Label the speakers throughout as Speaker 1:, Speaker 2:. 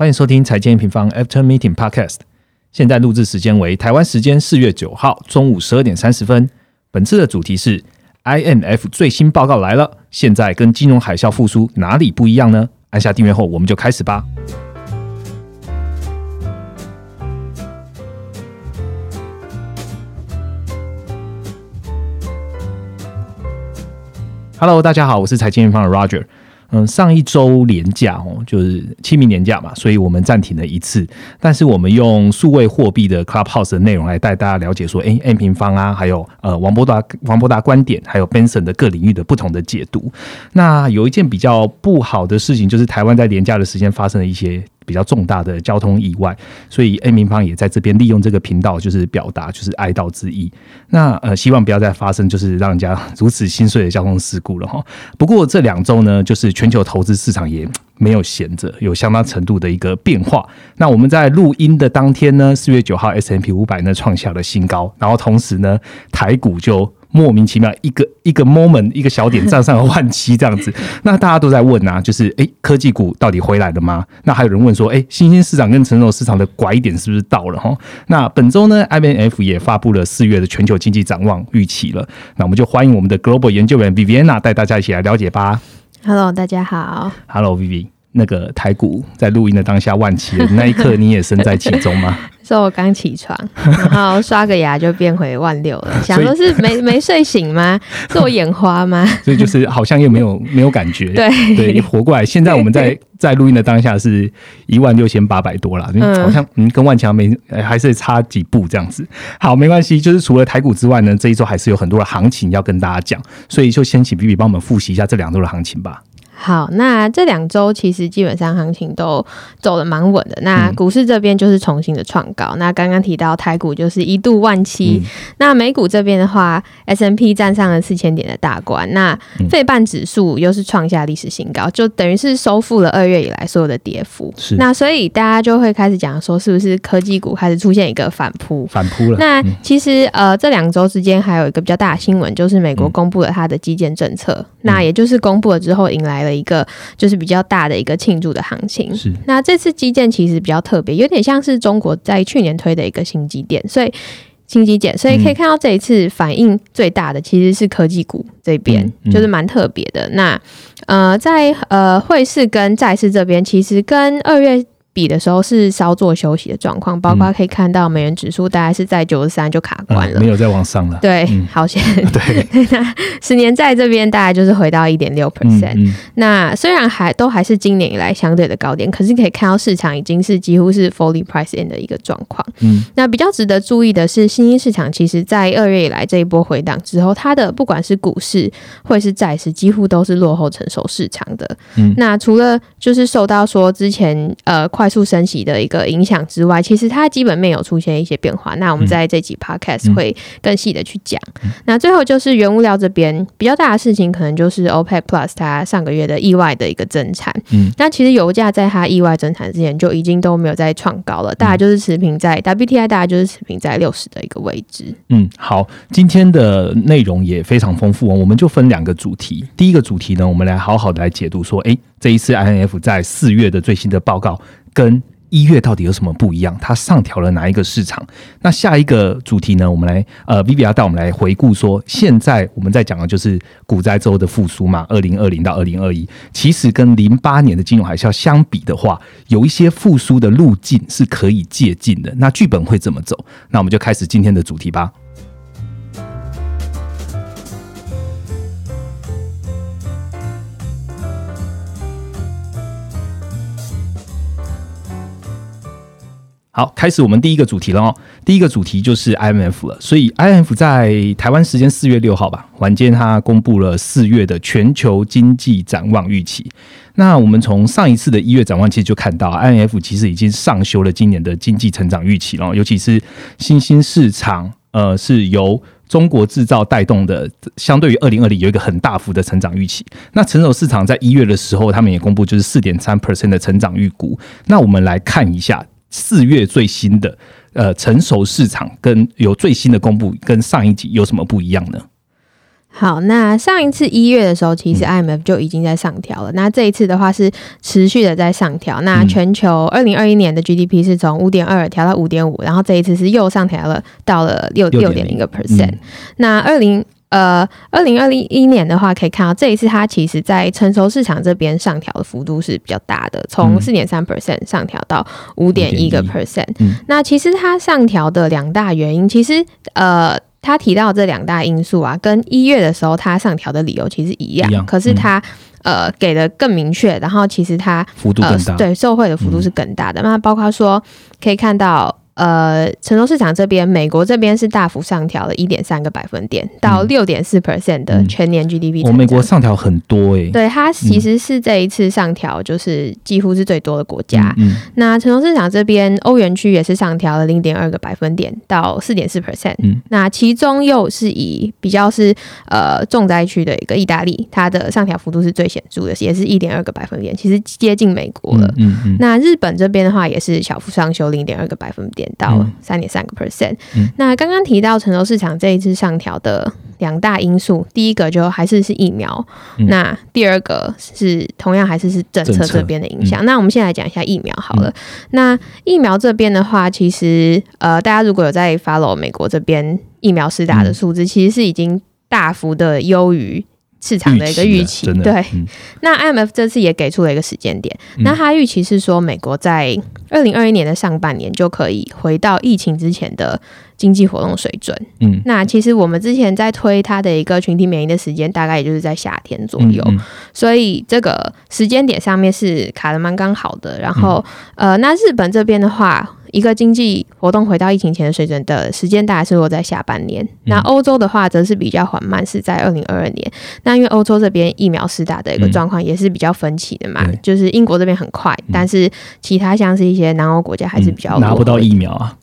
Speaker 1: 欢迎收听财经平方 After Meeting Podcast。现在录制时间为台湾时间四月九号中午十二点三十分。本次的主题是 INF 最新报告来了，现在跟金融海啸复苏哪里不一样呢？按下订阅后，我们就开始吧。Hello，大家好，我是财经平方的 Roger。嗯，上一周年假哦，就是清明年假嘛，所以我们暂停了一次。但是我们用数位货币的 Clubhouse 的内容来带大家了解说，哎，N 平方啊，还有呃王博达王博达观点，还有 Benson 的各领域的不同的解读。那有一件比较不好的事情，就是台湾在年假的时间发生了一些。比较重大的交通意外，所以 A 民方也在这边利用这个频道，就是表达就是哀悼之意。那呃，希望不要再发生就是让人家 如此心碎的交通事故了哈。不过这两周呢，就是全球投资市场也没有闲着，有相当程度的一个变化。那我们在录音的当天呢，四月九号 S M P 五百呢创下了新高，然后同时呢，台股就。莫名其妙，一个一个 moment，一个小点 站上了万七这样子，那大家都在问啊，就是哎，科技股到底回来了吗？那还有人问说，哎，新兴市场跟成熟市场的拐点是不是到了哈？那本周呢，IMF 也发布了四月的全球经济展望预期了，那我们就欢迎我们的 Global 研究员 Viviana 带大家一起来了解吧。
Speaker 2: Hello，大家好。
Speaker 1: Hello，Vivi，那个台股在录音的当下万七的那一刻，你也身在其中吗？
Speaker 2: 说我刚起床，然后刷个牙就变回万六了，想说是没没睡醒吗？是我眼花吗？
Speaker 1: 所以就是好像又没有没有感觉，
Speaker 2: 对
Speaker 1: 对，活过来。现在我们在在录音的当下是一万六千八百多了，好像嗯跟万强没还是差几步这样子。好，没关系，就是除了台股之外呢，这一周还是有很多的行情要跟大家讲，所以就先请 B B 帮我们复习一下这两周的行情吧。
Speaker 2: 好，那这两周其实基本上行情都走的蛮稳的。那股市这边就是重新的创高。那刚刚提到台股就是一度万七，那美股这边的话，S M P 站上了四千点的大关。那费半指数又是创下历史新高，就等于是收复了二月以来所有的跌幅。
Speaker 1: 是。
Speaker 2: 那所以大家就会开始讲说，是不是科技股开始出现一个反扑？
Speaker 1: 反扑了。
Speaker 2: 那其实呃，这两周之间还有一个比较大的新闻，就是美国公布了它的基建政策。那也就是公布了之后，迎来了。一个就是比较大的一个庆祝的行情。
Speaker 1: 是，
Speaker 2: 那这次基建其实比较特别，有点像是中国在去年推的一个新基建，所以新基建，所以可以看到这一次反应最大的其实是科技股这边，就是蛮特别的。那呃，在呃汇市跟债市这边，其实跟二月。比的时候是稍作休息的状况，包括可以看到美元指数大概是在九十三就卡关了，
Speaker 1: 没有再往上了。
Speaker 2: 对，好险。
Speaker 1: 对，
Speaker 2: 那十年在这边大概就是回到一点六 percent。那虽然还都还是今年以来相对的高点，可是可以看到市场已经是几乎是 fully price in 的一个状况。嗯，那比较值得注意的是，新兴市场其实在二月以来这一波回档之后，它的不管是股市或是债市，几乎都是落后成熟市场的。嗯，那除了就是受到说之前呃。快速升息的一个影响之外，其实它基本面有出现一些变化。那我们在这集 podcast 会更细的去讲。那最后就是原物料这边比较大的事情，可能就是 OPEC Plus 它上个月的意外的一个增产。嗯，那其实油价在它意外增产之前就已经都没有再创高了，大概就是持平在 WTI，大概就是持平在六十的一个位置。
Speaker 1: 嗯，好，今天的内容也非常丰富哦，我们就分两个主题。第一个主题呢，我们来好好的来解读说，哎，这一次 INF 在四月的最新的报告。跟一月到底有什么不一样？它上调了哪一个市场？那下一个主题呢？我们来呃，Vivi 要带我们来回顾说，现在我们在讲的就是股灾之后的复苏嘛，二零二零到二零二一，其实跟零八年的金融海啸相比的话，有一些复苏的路径是可以借鉴的。那剧本会怎么走？那我们就开始今天的主题吧。好，开始我们第一个主题了哦。第一个主题就是 IMF 了。所以 IMF 在台湾时间四月六号吧，晚间它公布了四月的全球经济展望预期。那我们从上一次的一月展望其实就看到，IMF 其实已经上修了今年的经济成长预期了。尤其是新兴市场，呃，是由中国制造带动的，相对于二零二零有一个很大幅的成长预期。那成熟市场在一月的时候，他们也公布就是四点三 percent 的成长预估。那我们来看一下。四月最新的呃成熟市场跟有最新的公布，跟上一集有什么不一样呢？
Speaker 2: 好，那上一次一月的时候，其实 IMF 就已经在上调了。那这一次的话是持续的在上调。那全球二零二一年的 GDP 是从五点二调到五点五，然后这一次是又上调了到了六六点零个 percent。那二零呃二零二零一年的话，可以看到这一次它其实在成熟市场这边上调的幅度是比较大的，从四点三 percent 上调到五点一个 percent。那其实它上调的两大原因，其实呃。他提到这两大因素啊，跟一月的时候他上调的理由其实一样，可是他呃给的更明确，然后其实他
Speaker 1: 幅度更大，
Speaker 2: 对受惠的幅度是更大的。那包括说可以看到。呃，成熟市场这边，美国这边是大幅上调了一点三个百分点，到六点四 percent 的全年 GDP。
Speaker 1: 我美国上调很多诶，
Speaker 2: 对，它其实是这一次上调就是几乎是最多的国家。嗯那成熟市场这边，欧元区也是上调了零点二个百分点到四点四 percent。嗯那其中又是以比较是呃重灾区的一个意大利，它的上调幅度是最显著的，也是一点二个百分点，其实接近美国了。嗯嗯。那日本这边的话，也是小幅上修零点二个百分点。到三点三个 percent。那刚刚提到成熟市场这一次上调的两大因素，第一个就还是是疫苗，那第二个是同样还是是政策这边的影响。那我们先来讲一下疫苗好了。那疫苗这边的话，其实呃，大家如果有在 follow 美国这边疫苗施打的数字，其实是已经大幅的优于。市场的一个预期，对。那 IMF 这次也给出了一个时间点，那他预期是说，美国在二零二一年的上半年就可以回到疫情之前的经济活动水准。嗯，那其实我们之前在推它的一个群体免疫的时间，大概也就是在夏天左右，所以这个时间点上面是卡的蛮刚好的。然后，呃，那日本这边的话。一个经济活动回到疫情前的水准的时间，大概是落在下半年。那欧洲的话，则是比较缓慢，是在二零二二年。那因为欧洲这边疫苗施打的一个状况也是比较分歧的嘛，就是英国这边很快，但是其他像是一些南欧国家还是比较
Speaker 1: 拿不到疫苗啊。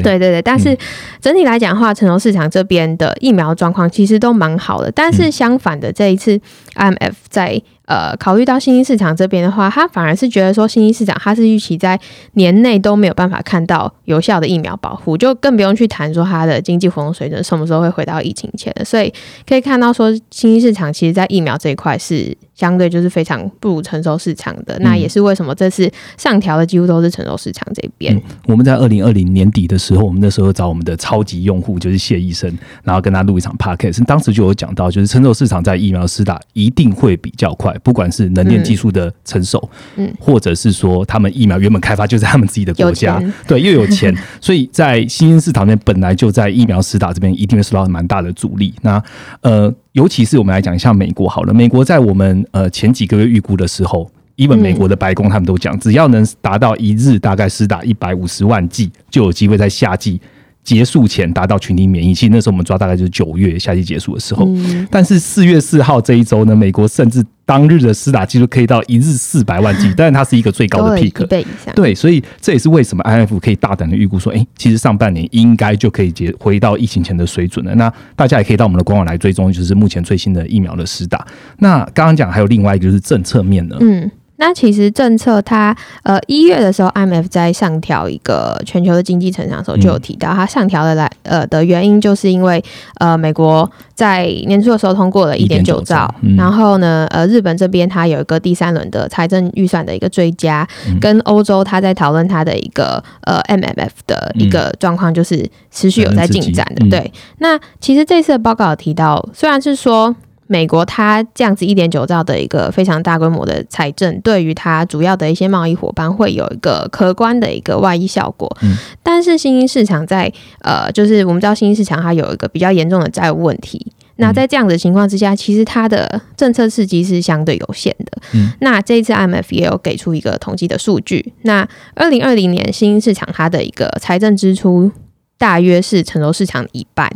Speaker 1: 对
Speaker 2: 对对对，但是整体来讲的话，成熟市场这边的疫苗状况其实都蛮好的。但是相反的，这一次 IMF 在呃，考虑到新兴市场这边的话，他反而是觉得说，新兴市场他是预期在年内都没有办法看到有效的疫苗保护，就更不用去谈说它的经济活动水准什么时候会回到疫情前了。所以可以看到说，新兴市场其实在疫苗这一块是相对就是非常不如成熟市场的。那也是为什么这次上调的几乎都是成熟市场这边。
Speaker 1: 我们在二零二零年底的时候，我们那时候找我们的超级用户就是谢医生，然后跟他录一场 podcast，当时就有讲到，就是成熟市场在疫苗施打一定会比较快。不管是能源技术的成熟，嗯，或者是说他们疫苗原本开发就在他们自己的国家，对，又有钱，所以在新兴市场面本来就在疫苗施打这边一定会受到蛮大的阻力。那呃，尤其是我们来讲一下美国好了，美国在我们呃前几个月预估的时候，一本美国的白宫他们都讲，只要能达到一日大概施打一百五十万剂，就有机会在夏季。结束前达到群体免疫，其实那时候我们抓大概就是九月夏季结束的时候。但是四月四号这一周呢，美国甚至当日的施打记录可以到一日四百万剂，但是它是一个最高的 peak。对，所以这也是为什么 IF 可以大胆的预估说，哎，其实上半年应该就可以结回到疫情前的水准了。那大家也可以到我们的官网来追踪，就是目前最新的疫苗的施打。那刚刚讲还有另外一个就是政策面呢。嗯。
Speaker 2: 那其实政策它呃一月的时候，IMF 在上调一个全球的经济成长的时候，就有提到它上调的来呃的原因，就是因为呃美国在年初的时候通过了一点九兆，然后呢呃日本这边它有一个第三轮的财政预算的一个追加，跟欧洲它在讨论它的一个呃 MMF 的一个状况，就是持续有在进展的。对，那其实这次的报告有提到，虽然是说。美国它这样子一点九兆的一个非常大规模的财政，对于它主要的一些贸易伙伴会有一个可观的一个外溢效果。嗯，但是新兴市场在呃，就是我们知道新兴市场它有一个比较严重的债务问题。那在这样的情况之下，其实它的政策刺激是相对有限的。嗯，那这一次 IMF 也有给出一个统计的数据。那二零二零年新兴市场它的一个财政支出大约是成熟市场的一半。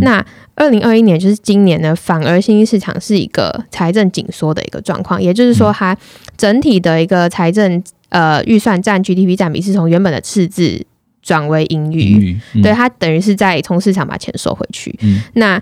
Speaker 2: 那二零二一年就是今年呢，反而新兴市场是一个财政紧缩的一个状况，也就是说，它整体的一个财政呃预算占 GDP 占比是从原本的赤字转为盈余，对它等于是在从市场把钱收回去。那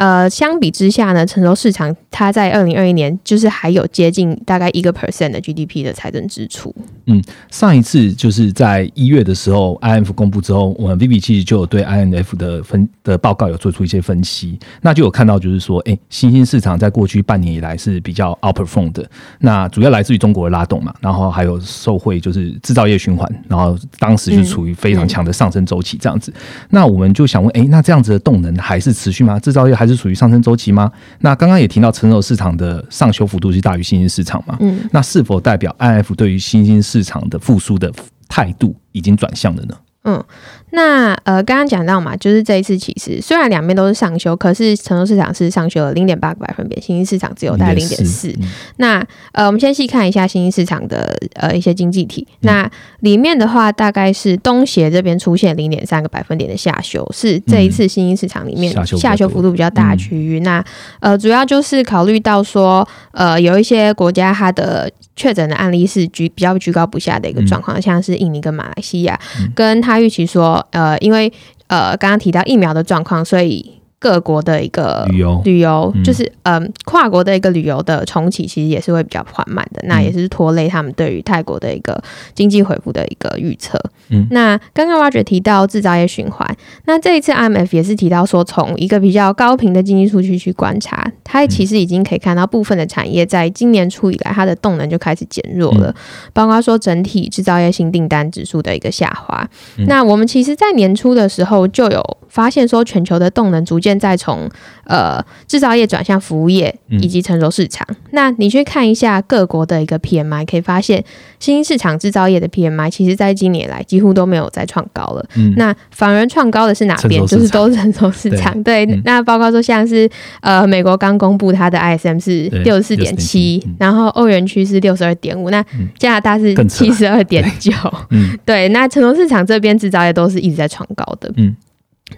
Speaker 2: 呃，相比之下呢，成熟市场它在二零二一年就是还有接近大概一个 percent 的 GDP 的财政支出。
Speaker 1: 嗯，上一次就是在一月的时候，INF 公布之后，我们 v b 其实就有对 INF 的分的报告有做出一些分析，那就有看到就是说，哎，新兴市场在过去半年以来是比较 outperform 的，那主要来自于中国的拉动嘛，然后还有受惠就是制造业循环，然后当时就处于非常强的上升周期这样子。那我们就想问，哎，那这样子的动能还是持续吗？制造业还是属于上升周期吗？那刚刚也提到成熟市场的上修幅度是大于新兴市场嘛？嗯，那是否代表 INF 对于新兴市场的复苏的态度已经转向了呢？
Speaker 2: 嗯。那呃，刚刚讲到嘛，就是这一次其实虽然两边都是上修，可是成熟市场是上修了零点八个百分点，新兴市场只有大概零点四。那呃，我们先细看一下新兴市场的呃一些经济体。那里面的话，大概是东协这边出现零点三个百分点的下修，是这一次新兴市场里面下修幅度比较大的区域。那呃，主要就是考虑到说，呃，有一些国家它的确诊的案例是居比较居高不下的一个状况，像是印尼跟马来西亚，跟他预期说。呃，因为呃，刚刚提到疫苗的状况，所以。各国的一个
Speaker 1: 旅游，
Speaker 2: 旅游就是嗯，跨国的一个旅游的重启，其实也是会比较缓慢的。那也是拖累他们对于泰国的一个经济恢复的一个预测。嗯，那刚刚 Roger 提到制造业循环，那这一次 IMF 也是提到说，从一个比较高频的经济数据去观察，它其实已经可以看到部分的产业在今年初以来，它的动能就开始减弱了，包括说整体制造业新订单指数的一个下滑。那我们其实，在年初的时候就有发现说，全球的动能逐渐。现在从呃制造业转向服务业以及成熟市场，那你去看一下各国的一个 PMI，可以发现新兴市场制造业的 PMI，其实在今年来几乎都没有再创高了。那反而创高的是哪边？就是都是成熟市场。对，那包括说像是呃美国刚公布它的 ISM 是六十四点七，然后欧元区是六十二点五，那加拿大是七十二点九。对，那成熟市场这边制造业都是一直在创高的。嗯。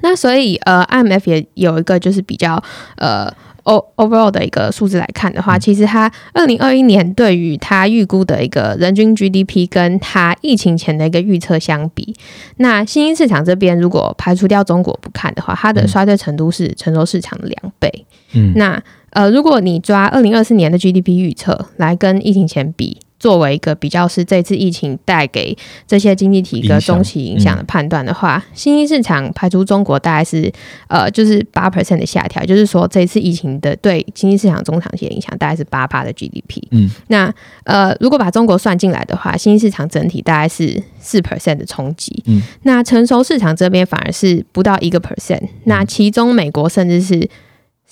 Speaker 2: 那所以，呃，IMF 也有一个就是比较，呃，o overall 的一个数字来看的话，其实它二零二一年对于它预估的一个人均 GDP 跟它疫情前的一个预测相比，那新兴市场这边如果排除掉中国不看的话，它的衰退程度是成熟市场的两倍。嗯，那呃，如果你抓二零二四年的 GDP 预测来跟疫情前比。作为一个比较是这次疫情带给这些经济体一个中期影响的判断的话，新兴市场排除中国大概是呃就是八 percent 的下调，就是说这次疫情的对新兴市场中长期的影响大概是八八的 GDP。嗯，那呃如果把中国算进来的话，新兴市场整体大概是四 percent 的冲击。嗯，那成熟市场这边反而是不到一个 percent，那其中美国甚至是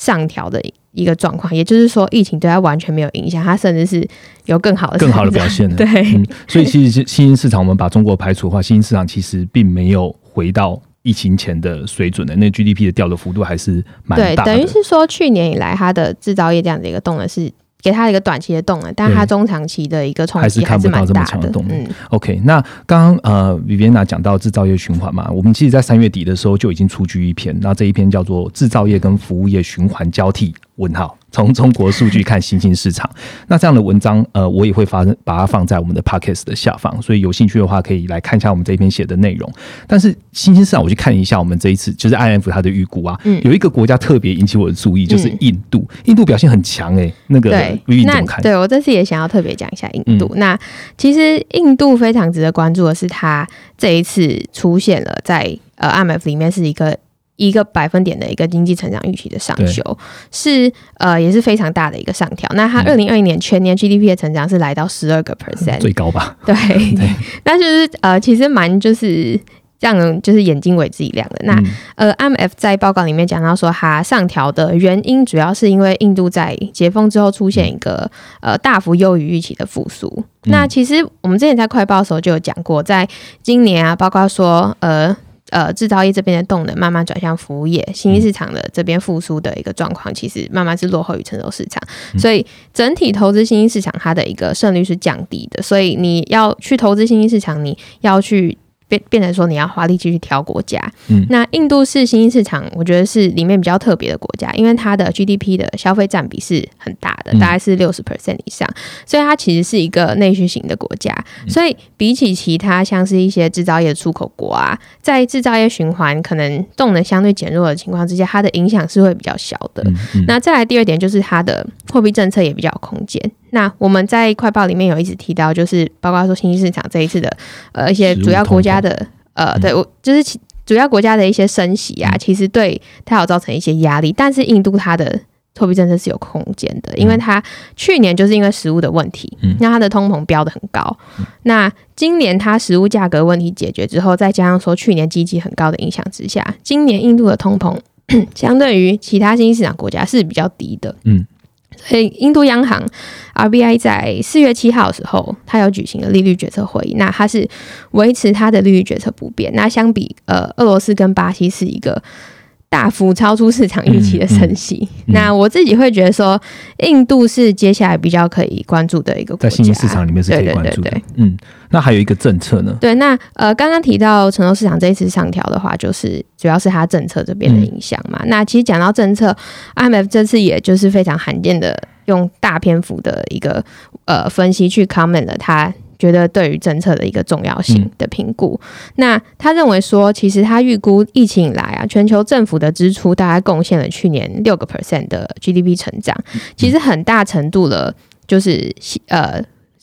Speaker 2: 上调的。一个状况，也就是说，疫情对它完全没有影响，它甚至是有更好的、
Speaker 1: 更好的表现。
Speaker 2: 对，嗯
Speaker 1: 所以其实新兴市场，我们把中国排除的话，新兴市场其实并没有回到疫情前的水准的，那 GDP 的掉的幅度还是蛮大
Speaker 2: 的。等于是说，去年以来，它的制造业这样的一个动能是。给他一个短期的动能，但他中长期的一个冲击
Speaker 1: 还是看不到这么强的动能。嗯，OK，那刚刚呃，Viviana 讲到制造业循环嘛，我们其实，在三月底的时候就已经出具一篇，那这一篇叫做《制造业跟服务业循环交替》问号。从中国数据看新兴市场，那这样的文章，呃，我也会发把它放在我们的 podcast 的下方，所以有兴趣的话可以来看一下我们这一篇写的内容。但是新兴市场，我去看一下我们这一次就是 IMF 它的预估啊，有一个国家特别引起我的注意，就是印度，印度表现很强哎，那个
Speaker 2: 对，那对我这次也想要特别讲一下印度。那其实印度非常值得关注的是，它这一次出现了在呃 IMF 里面是一个。一个百分点的一个经济成长预期的上修，是呃也是非常大的一个上调。那它二零二一年全年 GDP 的成长是来到十二个 percent，
Speaker 1: 最高吧？
Speaker 2: 对，那就是呃其实蛮就是让就是眼睛为之一亮的。那呃 IMF 在报告里面讲到说，它上调的原因主要是因为印度在解封之后出现一个呃大幅优于预期的复苏。那其实我们之前在快报的时候就有讲过，在今年啊，包括说呃。呃，制造业这边的动能慢慢转向服务业，新兴市场的这边复苏的一个状况，其实慢慢是落后于成熟市场，所以整体投资新兴市场它的一个胜率是降低的。所以你要去投资新兴市场，你要去变变成说你要花力气去挑国家。嗯，那印度是新兴市场，我觉得是里面比较特别的国家，因为它的 GDP 的消费占比是很大的，大概是六十 percent 以上，所以它其实是一个内需型的国家。所以比起其他像是一些制造业出口国啊，在制造业循环可能动能相对减弱的情况之下，它的影响是会比较小的。那再来第二点就是它的货币政策也比较有空间。那我们在快报里面有一直提到，就是包括说新兴市场这一次的呃一些主要国家的呃，对我就是其主要国家的一些升息啊，其实对它有造成一些压力。但是印度它的货币政策是有空间的，因为它去年就是因为食物的问题，那它的通膨标的很高。那今年它食物价格问题解决之后，再加上说去年经济很高的影响之下，今年印度的通膨 相对于其他新兴市场国家是比较低的。嗯。所以，印度央行 RBI 在四月七号的时候，它有举行了利率决策会议。那它是维持它的利率决策不变。那相比呃，俄罗斯跟巴西是一个。大幅超出市场预期的升息，那我自己会觉得说，印度是接下来比较可以关注的一个
Speaker 1: 在新兴市场里面是可以关注的。嗯，那还有一个政策呢？
Speaker 2: 对，那呃，刚刚提到成熟市场这一次上调的话，就是主要是它政策这边的影响嘛。那其实讲到政策，IMF 这次也就是非常罕见的用大篇幅的一个呃分析去 comment 了它。觉得对于政策的一个重要性的评估，那他认为说，其实他预估疫情以来啊，全球政府的支出大概贡献了去年六个 percent 的 GDP 成长，其实很大程度了，就是呃。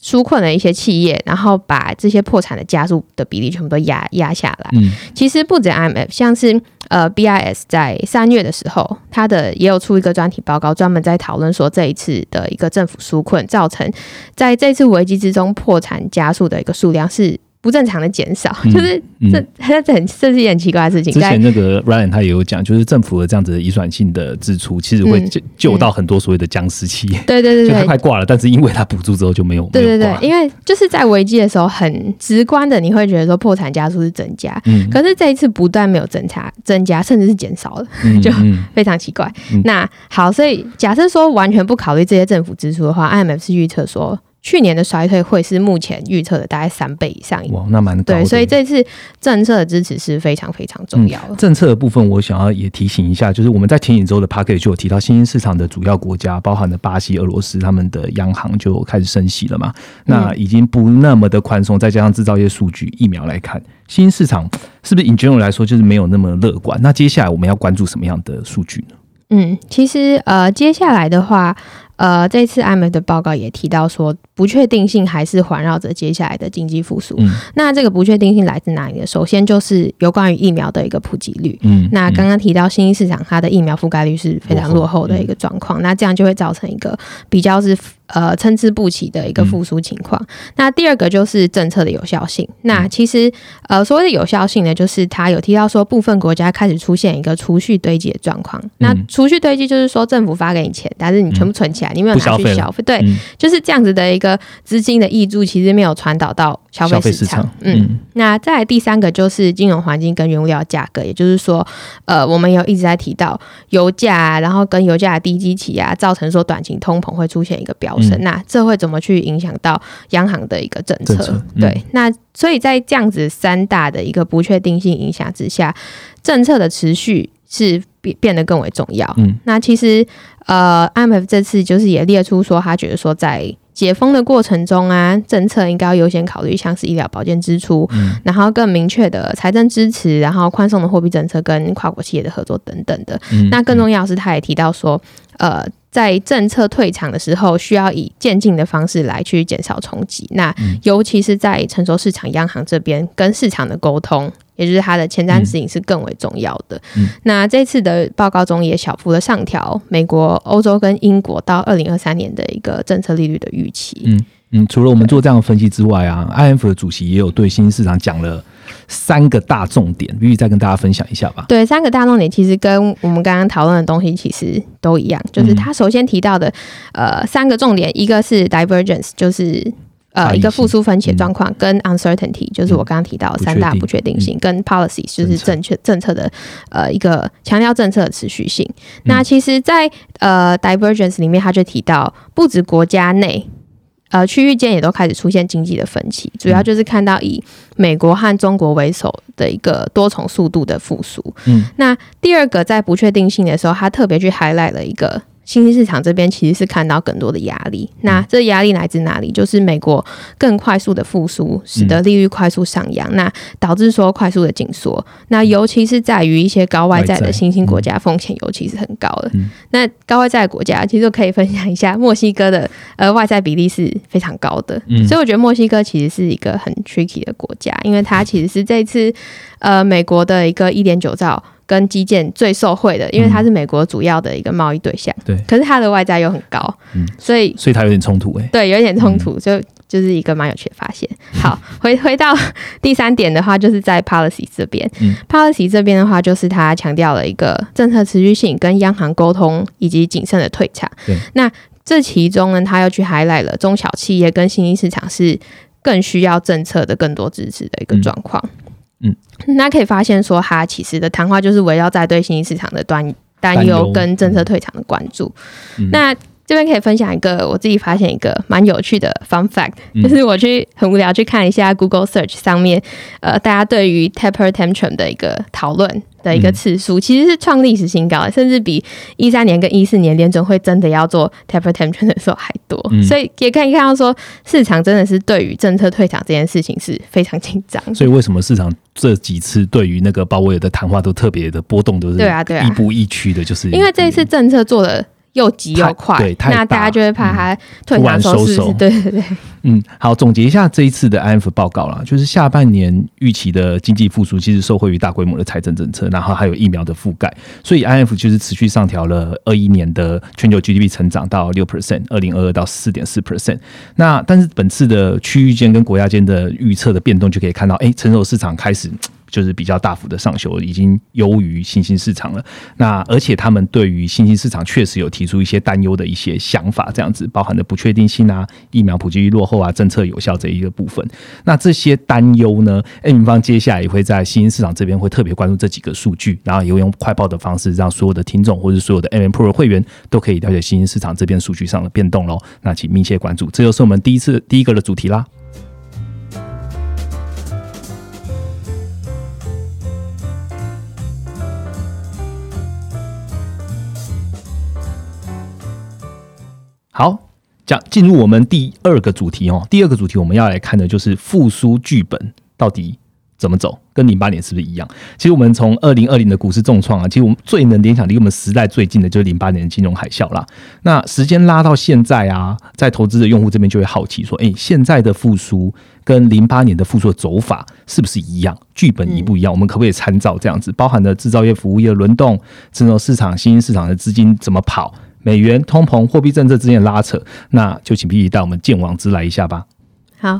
Speaker 2: 纾困了一些企业，然后把这些破产的加速的比例全部都压压下来。嗯，其实不止 IMF，像是呃 BIS 在三月的时候，它的也有出一个专题报告，专门在讨论说这一次的一个政府纾困造成在这次危机之中破产加速的一个数量是。不正常的减少，就是这这很这是一件奇怪的事情。
Speaker 1: 之前那个 Ryan 他也有讲，就是政府的这样子的遗传性的支出，其实会救救到很多所谓的僵尸企业。
Speaker 2: 对对对，
Speaker 1: 就他快挂了，但是因为他补助之后就没有。
Speaker 2: 对对对，因为就是在危机的时候，很直观的你会觉得说破产加速是增加，嗯，可是这一次不断没有增加，增加甚至是减少了，就非常奇怪。那好，所以假设说完全不考虑这些政府支出的话，IMF 是预测说。去年的衰退会是目前预测的大概三倍以上。
Speaker 1: 哇，那蛮
Speaker 2: 对，所以这次政策的支持是非常非常重要的。
Speaker 1: 政策的部分，我想要也提醒一下，就是我们在前几周的 p a c k e t 就有提到，新兴市场的主要国家，包含了巴西、俄罗斯，他们的央行就开始升息了嘛。那已经不那么的宽松，再加上制造业数据、疫苗来看，新兴市场是不是 in general 来说就是没有那么乐观？那接下来我们要关注什么样的数据呢？
Speaker 2: 嗯，其实呃，接下来的话。呃，这次 IMF 的报告也提到说，不确定性还是环绕着接下来的经济复苏。嗯，那这个不确定性来自哪里呢？首先就是有关于疫苗的一个普及率。嗯，那刚刚提到新兴市场，它的疫苗覆盖率是非常落后的一个状况，那这样就会造成一个比较是。呃，参差不齐的一个复苏情况。那第二个就是政策的有效性。那其实呃，所谓的有效性呢，就是他有提到说，部分国家开始出现一个储蓄堆积的状况。那储蓄堆积就是说，政府发给你钱，但是你全部存起来，你没有拿去消费。对，就是这样子的一个资金的溢注，其实没有传导到消费市场。嗯。那再来第三个就是金融环境跟原物料价格，也就是说，呃，我们有一直在提到油价，然后跟油价的低基期啊，造成说短期通膨会出现一个标。那这会怎么去影响到央行的一个政策？对，那所以在这样子三大的一个不确定性影响之下，政策的持续是变变得更为重要。嗯，那其实呃，IMF 这次就是也列出说，他觉得说在。解封的过程中啊，政策应该要优先考虑像是医疗保健支出，然后更明确的财政支持，然后宽松的货币政策跟跨国企业的合作等等的。那更重要是，他也提到说，呃，在政策退场的时候，需要以渐进的方式来去减少冲击。那尤其是在成熟市场央行这边跟市场的沟通。也就是它的前瞻指引是更为重要的。那这次的报告中也小幅的上调美国、欧洲跟英国到二零二三年的一个政策利率的预期。
Speaker 1: 嗯嗯，除了我们做这样的分析之外啊，IF 的主席也有对新兴市场讲了三个大重点，必须再跟大家分享一下吧。
Speaker 2: 对，三个大重点其实跟我们刚刚讨论的东西其实都一样，就是他首先提到的呃三个重点，一个是 divergence，就是。呃，一个复苏分歧状况，跟 uncertainty 就是我刚刚提到的三大不确定性，跟 policy 就是正确政策的呃一个强调政策的持续性。那其实，在呃 divergence 里面，他就提到不止国家内呃区域间也都开始出现经济的分歧，主要就是看到以美国和中国为首的一个多重速度的复苏。嗯，那第二个在不确定性的时候，他特别去 highlight 了一个。新兴市场这边其实是看到更多的压力，那这压力来自哪里？就是美国更快速的复苏，使得利率快速上扬，那导致说快速的紧缩。那尤其是在于一些高外债的新兴国家，风险尤其是很高的。那高外债国家其实可以分享一下，墨西哥的呃外债比例是非常高的，所以我觉得墨西哥其实是一个很 tricky 的国家，因为它其实是这次呃美国的一个一点九兆。跟基建最受惠的，因为它是美国主要的一个贸易对象。
Speaker 1: 对，
Speaker 2: 可是它的外债又很高，嗯，所以
Speaker 1: 所以它有点冲突哎。
Speaker 2: 对，有点冲突，就就是一个蛮有趣的发现。好，回回到 第三点的话，就是在 policy 这边，policy 这边的话，就是它强调了一个政策持续性、跟央行沟通以及谨慎的退场。
Speaker 1: 对，
Speaker 2: 那这其中呢，它又去 highlight 了中小企业跟新兴市场是更需要政策的更多支持的一个状况。嗯，那可以发现说，他其实的谈话就是围绕在对新兴市场的端担忧跟政策退场的关注。那这边可以分享一个我自己发现一个蛮有趣的 fun fact，就是我去很无聊去看一下 Google Search 上面，呃，大家对于 taper tantrum 的一个讨论。的一个次数其实是创历史新高，甚至比一三年跟一四年联准会真的要做 taper tantrum 的时候还多，所以也可以看到说市场真的是对于政策退场这件事情是非常紧张。
Speaker 1: 所以为什么市场这几次对于那个鲍威尔的谈话都特别的波动，都是
Speaker 2: 对啊对啊，
Speaker 1: 亦步亦趋的，就是
Speaker 2: 因为这一次政策做的。又急又快，那大家就会怕它突然收手。对对对，
Speaker 1: 嗯，好，总结一下这一次的 IMF 报告啦，就是下半年预期的经济复苏，其实受惠于大规模的财政政策，然后还有疫苗的覆盖，所以 IMF 就是持续上调了二一年的全球 GDP 成长到六 percent，二零二二到四点四 percent。那但是本次的区域间跟国家间的预测的变动，就可以看到，哎，成熟市场开始。就是比较大幅的上修，已经优于新兴市场了。那而且他们对于新兴市场确实有提出一些担忧的一些想法，这样子包含的不确定性啊、疫苗普及率落后啊、政策有效这一个部分。那这些担忧呢，M 方接下来也会在新兴市场这边会特别关注这几个数据，然后也会用快报的方式，让所有的听众或者所有的 M Pro 会员都可以了解新兴市场这边数据上的变动喽。那请密切关注，这就是我们第一次第一个的主题啦。好，讲进入我们第二个主题哦。第二个主题我们要来看的就是复苏剧本到底怎么走，跟零八年是不是一样？其实我们从二零二零的股市重创啊，其实我们最能联想离我们时代最近的就是零八年的金融海啸啦。那时间拉到现在啊，在投资的用户这边就会好奇说：，哎，现在的复苏跟零八年的复苏的走法是不是一样？剧本一不一样？我们可不可以参照这样子？包含了制造业、服务业轮动，成熟市场、新兴市场的资金怎么跑？美元通膨、货币政策之间的拉扯，那就请 P P 带我们见王之来一下吧。
Speaker 2: 好，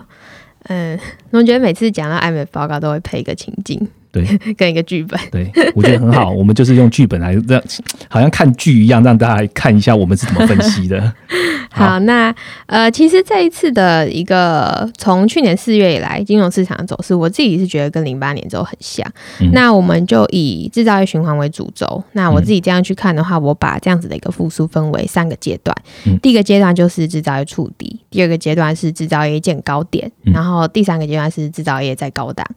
Speaker 2: 嗯，我觉得每次讲到艾美报告都会配一个情境，
Speaker 1: 对，
Speaker 2: 跟一个剧本，
Speaker 1: 对我觉得很好。我们就是用剧本来让，好像看剧一样，让大家看一下我们是怎么分析的。
Speaker 2: 好，那呃，其实这一次的一个从去年四月以来金融市场的走势，我自己是觉得跟零八年之后很像。那我们就以制造业循环为主轴。那我自己这样去看的话，我把这样子的一个复苏分为三个阶段。第一个阶段就是制造业触底，第二个阶段是制造业见高点，然后第三个阶段是制造业在高档。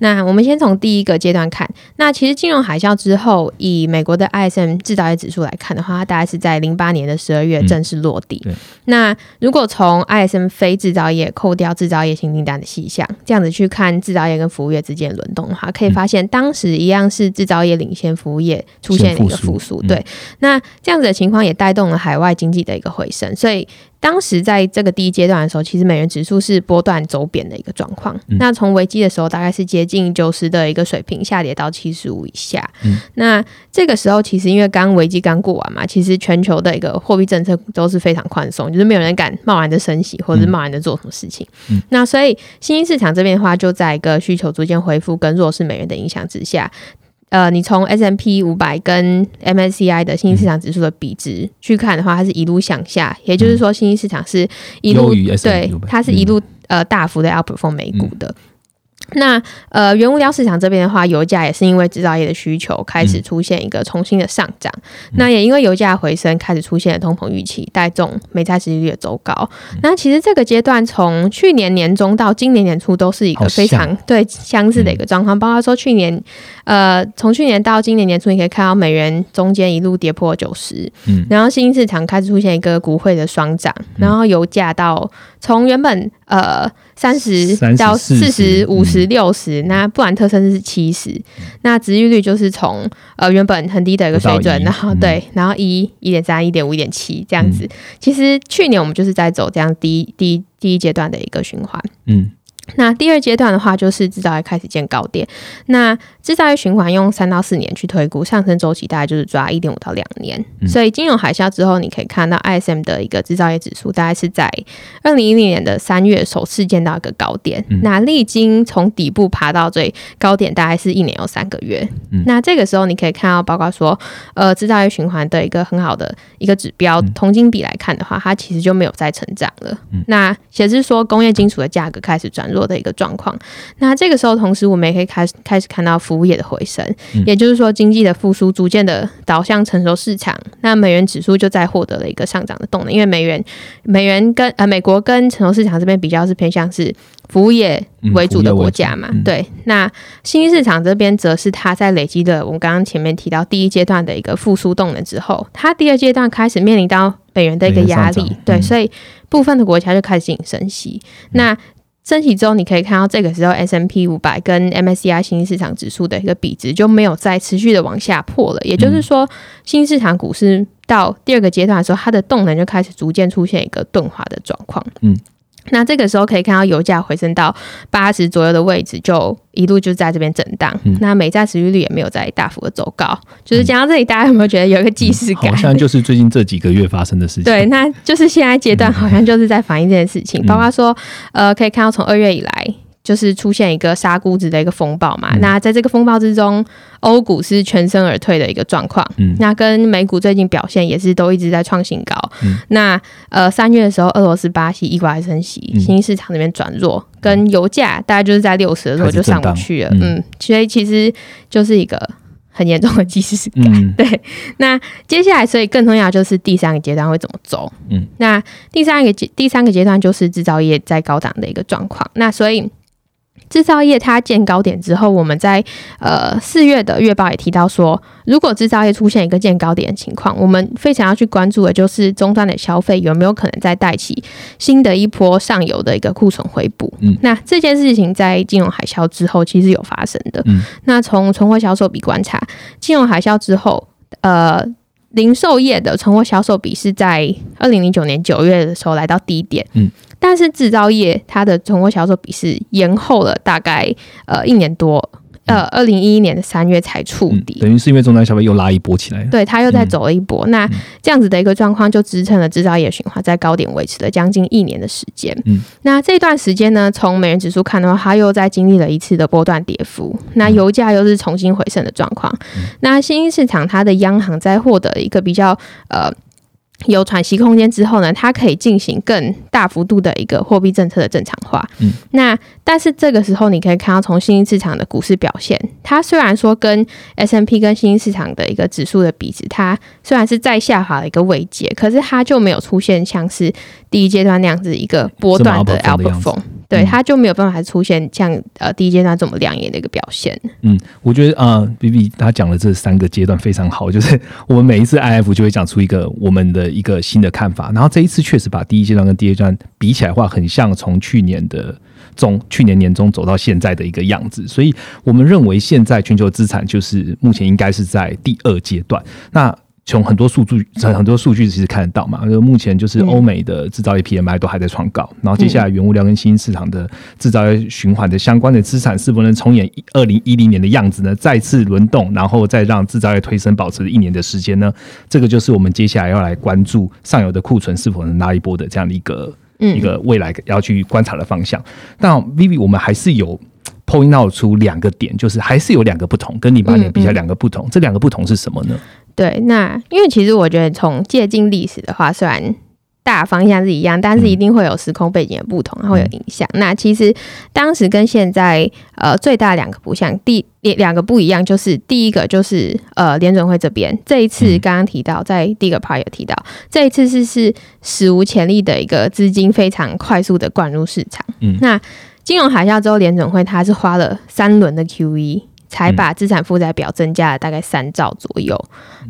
Speaker 2: 那我们先从第一个阶段看。那其实金融海啸之后，以美国的 ISM 制造业指数来看的话，它大概是在零八年的十二月正式落地。那如果从 ISM 非制造业扣掉制造业新订单的细项，这样子去看制造业跟服务业之间的轮动的话，可以发现当时一样是制造业领先服务业出现了一个复苏。对，那这样子的情况也带动了海外经济的一个回升，所以。当时在这个第一阶段的时候，其实美元指数是波段走贬的一个状况。那从危机的时候，大概是接近九十的一个水平，下跌到七十五以下。那这个时候，其实因为刚危机刚过完嘛，其实全球的一个货币政策都是非常宽松，就是没有人敢贸然的升息，或者是贸然的做什么事情。那所以新兴市场这边的话，就在一个需求逐渐恢复跟弱势美元的影响之下。呃，你从 S M P 五百跟 M S C I 的新兴市场指数的比值去看的话，它是一路向下，也就是说，新兴市场是一路对，它是一路呃大幅的 outperform 美股的。那呃，原物料市场这边的话，油价也是因为制造业的需求开始出现一个重新的上涨。那也因为油价回升，开始出现了通膨预期，带动美债利率的走高。那其实这个阶段从去年年中到今年年初都是一个非常对相似的一个状况。包括说去年呃，从去年到今年年初，你可以看到美元中间一路跌破九十，嗯，然后新兴市场开始出现一个股汇的双涨，然后油价到从原本呃。三十到四十五十六十，那布兰特甚至是七十，那殖利率就是从呃原本很低的一个水准，然后对，然后一一点三、一点五、一点七这样子。其实去年我们就是在走这样第一第一第一阶段的一个循环，嗯。那第二阶段的话，就是制造业开始见高点。那制造业循环用三到四年去推估，上升周期大概就是抓一点五到两年。所以金融海啸之后，你可以看到 ISM 的一个制造业指数大概是在二零一零年的三月首次见到一个高点。那历经从底部爬到最高点，大概是一年有三个月。那这个时候你可以看到，包括说呃制造业循环的一个很好的一个指标，同金比来看的话，它其实就没有再成长了。那显示说工业金属的价格开始转弱。的一个状况，那这个时候，同时我们也可以开始开始看到服务业的回升，也就是说，经济的复苏逐渐的导向成熟市场，那美元指数就在获得了一个上涨的动能，因为美元美元跟呃美国跟成熟市场这边比较是偏向是服务业为主的国家嘛，对，那新兴市场这边则是它在累积的我们刚刚前面提到第一阶段的一个复苏动能之后，它第二阶段开始面临到美元的一个压力，对，所以部分的国家就开始进行升息，那。升起之后，你可以看到这个时候 S M P 五百跟 M S C I 新兴市场指数的一个比值就没有再持续的往下破了。也就是说，新兴市场股市到第二个阶段的时候，它的动能就开始逐渐出现一个钝化的状况。嗯。那这个时候可以看到油价回升到八十左右的位置，就一路就在这边震荡。那美债持续率也没有在大幅的走高。就是讲到这里，大家有没有觉得有一个既视感？
Speaker 1: 好像就是最近这几个月发生的事情。
Speaker 2: 对，那就是现在阶段好像就是在反映这件事情。包括说，呃，可以看到从二月以来。就是出现一个杀估值的一个风暴嘛，那在这个风暴之中，欧股是全身而退的一个状况。嗯，那跟美股最近表现也是都一直在创新高。嗯，那呃三月的时候，俄罗斯、巴西意外升息，新兴市场那边转弱，跟油价大概就是在六十的时候就上不去了。嗯，所以其实就是一个很严重的即视感。对，那接下来所以更重要就是第三个阶段会怎么走？嗯，那第三个阶第三个阶段就是制造业在高档的一个状况。那所以。制造业它见高点之后，我们在呃四月的月报也提到说，如果制造业出现一个见高点的情况，我们非常要去关注的就是终端的消费有没有可能再带起新的一波上游的一个库存回补。嗯，那这件事情在金融海啸之后其实有发生的。嗯，那从存货销售比观察，金融海啸之后，呃。零售业的存货销售比是在二零零九年九月的时候来到低点，嗯，但是制造业它的存货销售比是延后了大概呃一年多。呃，二零一一年的三月才触底，
Speaker 1: 等于是因为终端消费又拉一波起来，
Speaker 2: 对，它又在走了一波。那这样子的一个状况，就支撑了制造业循环在高点维持了将近一年的时间。嗯，那这段时间呢，从美元指数看的话，它又在经历了一次的波段跌幅。那油价又是重新回升的状况。那新兴市场它的央行在获得一个比较呃。有喘息空间之后呢，它可以进行更大幅度的一个货币政策的正常化。嗯，那但是这个时候你可以看到，从新兴市场的股市表现，它虽然说跟 S M P 跟新兴市场的一个指数的比值，它虽然是在下滑的一个位阶，可是它就没有出现像是第一阶段那样子一个波段的 alpha 风。对，它就没有办法出现像呃第一阶段这么亮眼的一个表现。
Speaker 1: 嗯，我觉得啊，B B 他讲的这三个阶段非常好，就是我们每一次 I F 就会讲出一个我们的一个新的看法，然后这一次确实把第一阶段跟第二阶段比起来的话，很像从去年的中去年年中走到现在的一个样子，所以我们认为现在全球资产就是目前应该是在第二阶段。那从很多数据，很多数据其实看得到嘛。就目前就是欧美的制造业 PMI 都还在创高，然后接下来原物料跟新兴市场的制造业循环的相关的资产是否能重演二零一零年的样子呢？再次轮动，然后再让制造业推升，保持一年的时间呢？这个就是我们接下来要来关注上游的库存是否能拉一波的这样的一个一个未来要去观察的方向。但 Vivi，我们还是有 point out 出两个点，就是还是有两个不同，跟零八年比较两个不同。这两个不同是什么呢？
Speaker 2: 对，那因为其实我觉得从借鉴历史的话，虽然。大方向是一样，但是一定会有时空背景的不同，会有影响。那其实当时跟现在呃最大两个不像，第两个不一样，就是第一个就是呃联准会这边这一次刚刚提到，在第一个 part 有提到，这一次是是史无前例的一个资金非常快速的灌入市场。嗯，那金融海啸之后，联准会它是花了三轮的 QE 才把资产负债表增加了大概三兆左右。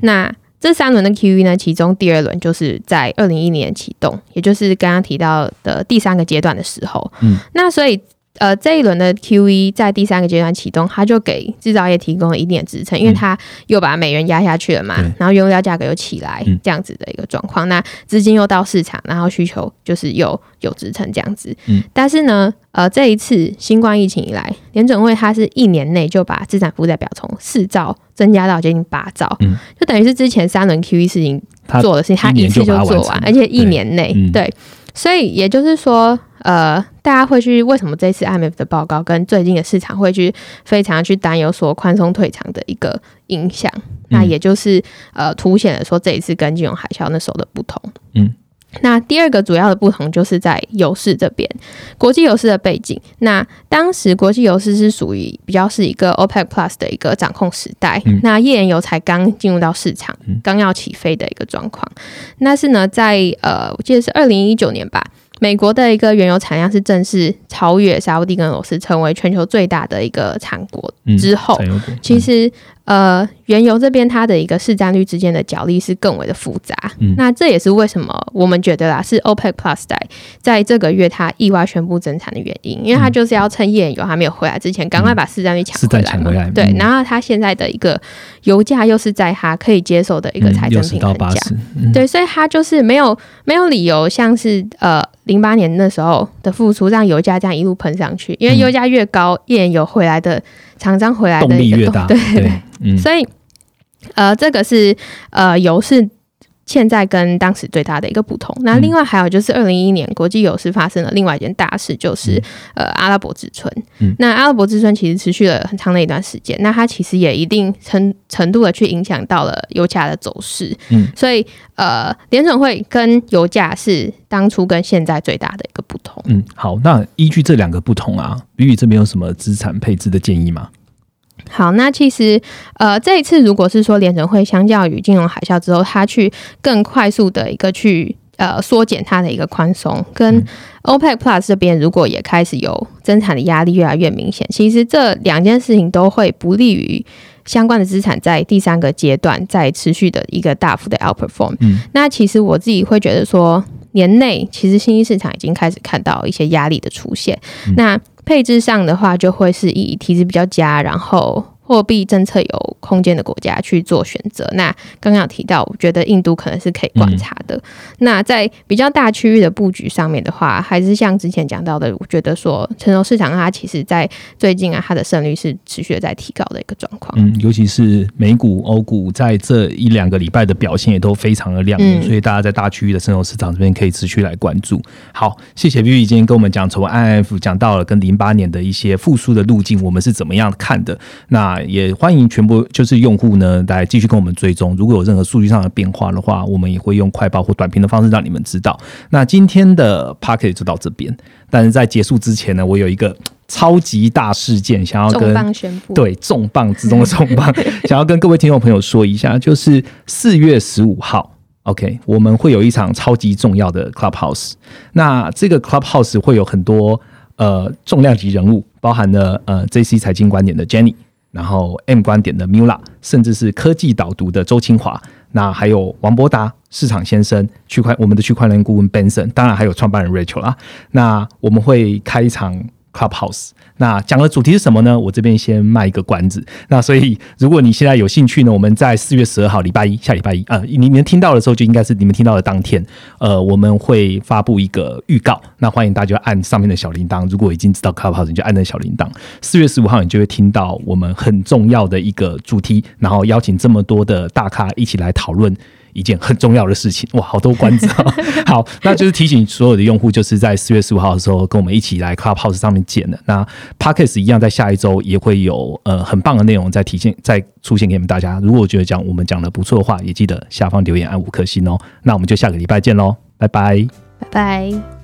Speaker 2: 那这三轮的 QE 呢，其中第二轮就是在二零一一年启动，也就是刚刚提到的第三个阶段的时候。嗯，那所以呃这一轮的 QE 在第三个阶段启动，它就给制造业提供了一定的支撑，因为它又把美元压下去了嘛，然后原料价格又起来，这样子的一个状况，那资金又到市场，然后需求就是有有支撑这样子。嗯，但是呢。呃，这一次新冠疫情以来，联准会它是一年内就把资产负债表从四兆增加到接近八兆，嗯，就等于是之前三轮 QE 事情做的事情，它一次就做完，而且一年内，对，所以也就是说，呃，大家会去为什么这次 IMF 的报告跟最近的市场会去非常去担忧说宽松退场的一个影响，那也就是呃凸显了说这一次跟金融海啸那时候的不同，嗯。那第二个主要的不同就是在油市这边，国际油市的背景。那当时国际油市是属于比较是一个 OPEC Plus 的一个掌控时代，那页岩油才刚进入到市场，刚要起飞的一个状况。那是呢，在呃，我记得是二零一九年吧。美国的一个原油产量是正式超越沙地跟俄罗斯，成为全球最大的一个产国之后，其实呃，原油这边它的一个市占率之间的角力是更为的复杂。那这也是为什么我们觉得啦，是 OPEC Plus 在在这个月它意外宣布增产的原因，因为它就是要趁页岩油还没有回来之前，赶快把市占率抢回来嘛。对，然后它现在的一个油价又是在它可以接受的一个财政平衡价，对，所以它就是没有没有理由像是呃。零八年那时候的付出，让油价这样一路喷上去，因为油价越高，页岩油回来的厂商回来的
Speaker 1: 动力越大，
Speaker 2: 对对，所以呃，这个是呃油是。现在跟当时最大的一个不同，那另外还有就是二零一一年国际油市发生了另外一件大事，就是呃阿拉伯之春。那阿拉伯之春其实持续了很长的一段时间，那它其实也一定程程度的去影响到了油价的走势。嗯，所以呃联准会跟油价是当初跟现在最大的一个不同。
Speaker 1: 嗯，好，那依据这两个不同啊，比比这边有什么资产配置的建议吗？
Speaker 2: 好，那其实，呃，这一次如果是说联准会相较于金融海啸之后，它去更快速的一个去呃缩减它的一个宽松，跟 OPEC Plus 这边如果也开始有增产的压力越来越明显，其实这两件事情都会不利于相关的资产在第三个阶段再持续的一个大幅的 outperform。嗯，那其实我自己会觉得说，年内其实新兴市场已经开始看到一些压力的出现。那配置上的话，就会是以体质比较佳，然后。货币政策有空间的国家去做选择。那刚刚有提到，我觉得印度可能是可以观察的。那在比较大区域的布局上面的话，还是像之前讲到的，我觉得说成熟市场它其实在最近啊，它的胜率是持续的在提高的一个状况。
Speaker 1: 嗯，尤其是美股、欧股在这一两个礼拜的表现也都非常的亮眼，所以大家在大区域的成熟市场这边可以持续来关注。好，谢谢 Vivi 今天跟我们讲从 IF 讲到了跟零八年的一些复苏的路径，我们是怎么样看的？那也欢迎全部就是用户呢来继续跟我们追踪，如果有任何数据上的变化的话，我们也会用快报或短评的方式让你们知道。那今天的 p a c k e t 就到这边，但是在结束之前呢，我有一个超级大事件想要跟对重磅之中的重磅，想要跟各位听众朋友说一下，就是四月十五号，OK，我们会有一场超级重要的 Clubhouse。那这个 Clubhouse 会有很多呃重量级人物，包含了呃 JC 财经观点的 Jenny。然后 M 观点的 Mula，甚至是科技导读的周清华，那还有王博达市场先生，区块我们的区块链顾问 Benson，当然还有创办人 Rachel 啦。那我们会开一场。Clubhouse，那讲的主题是什么呢？我这边先卖一个关子。那所以，如果你现在有兴趣呢，我们在四月十二号礼拜一，下礼拜一啊，你们听到的时候就应该是你们听到的当天。呃，我们会发布一个预告，那欢迎大家按上面的小铃铛。如果已经知道 Clubhouse，你就按那小铃铛。四月十五号，你就会听到我们很重要的一个主题，然后邀请这么多的大咖一起来讨论。一件很重要的事情哇，好多关子啊！好，那就是提醒所有的用户，就是在四月十五号的时候，跟我们一起来 Clubhouse 上面见的。那 Podcast 一样，在下一周也会有呃很棒的内容再体现，再出现给你们大家。如果觉得讲我们讲的不错的话，也记得下方留言按五颗星哦。那我们就下个礼拜见喽，拜拜，
Speaker 2: 拜拜。